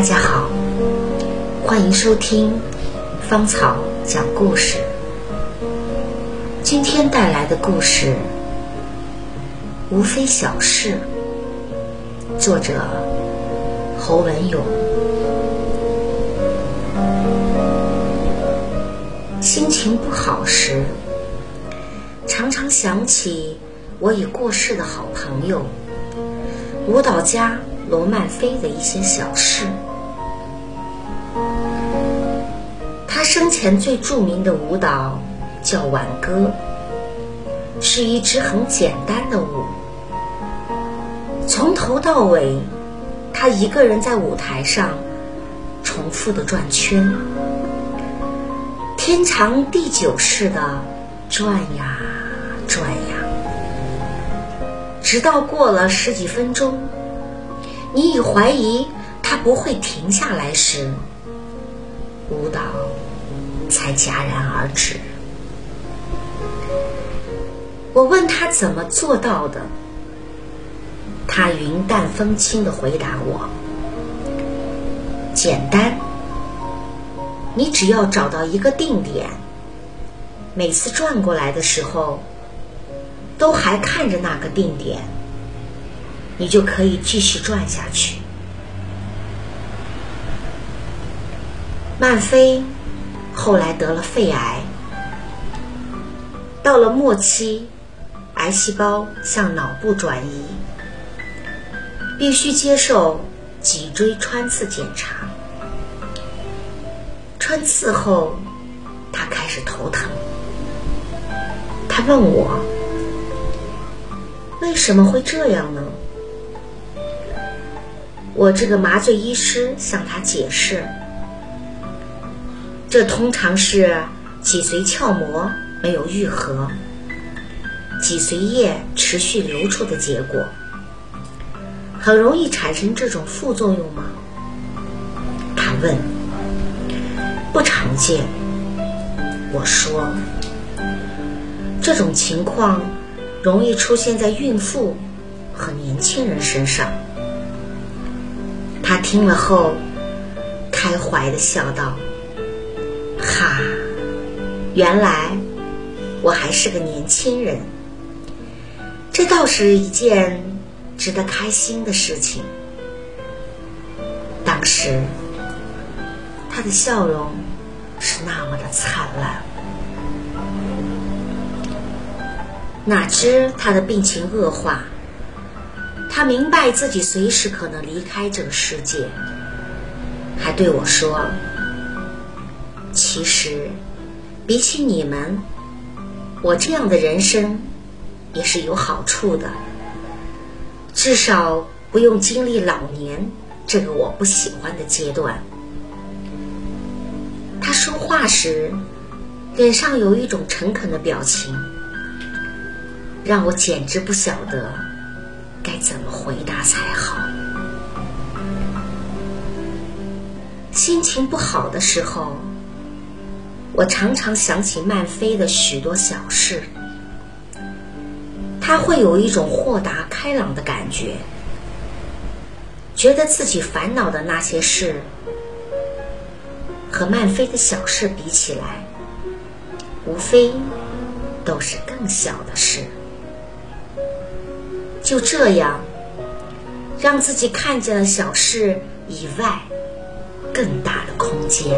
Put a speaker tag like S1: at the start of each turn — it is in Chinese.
S1: 大家好，欢迎收听芳草讲故事。今天带来的故事无非小事，作者侯文勇。心情不好时，常常想起我已过世的好朋友舞蹈家。罗曼菲的一些小事。他生前最著名的舞蹈叫挽歌，是一支很简单的舞。从头到尾，他一个人在舞台上重复的转圈，天长地久似的转呀转呀，直到过了十几分钟。你已怀疑他不会停下来时，舞蹈才戛然而止。我问他怎么做到的，他云淡风轻的回答我：“简单，你只要找到一个定点，每次转过来的时候，都还看着那个定点。”你就可以继续转下去。曼飞后来得了肺癌，到了末期，癌细胞向脑部转移，必须接受脊椎穿刺检查。穿刺后，他开始头疼。他问我：“为什么会这样呢？”我这个麻醉医师向他解释，这通常是脊髓鞘膜没有愈合，脊髓液持续流出的结果。很容易产生这种副作用吗？他问。不常见。我说，这种情况容易出现在孕妇和年轻人身上。他听了后，开怀的笑道：“，原来我还是个年轻人，这倒是一件值得开心的事情。”当时，他的笑容是那么的灿烂。哪知他的病情恶化。他明白自己随时可能离开这个世界，还对我说：“其实，比起你们，我这样的人生也是有好处的，至少不用经历老年这个我不喜欢的阶段。”他说话时，脸上有一种诚恳的表情，让我简直不晓得。该怎么回答才好？心情不好的时候，我常常想起曼飞的许多小事。他会有一种豁达开朗的感觉，觉得自己烦恼的那些事，和曼飞的小事比起来，无非都是更小的事。就这样，让自己看见了小事以外更大的空间。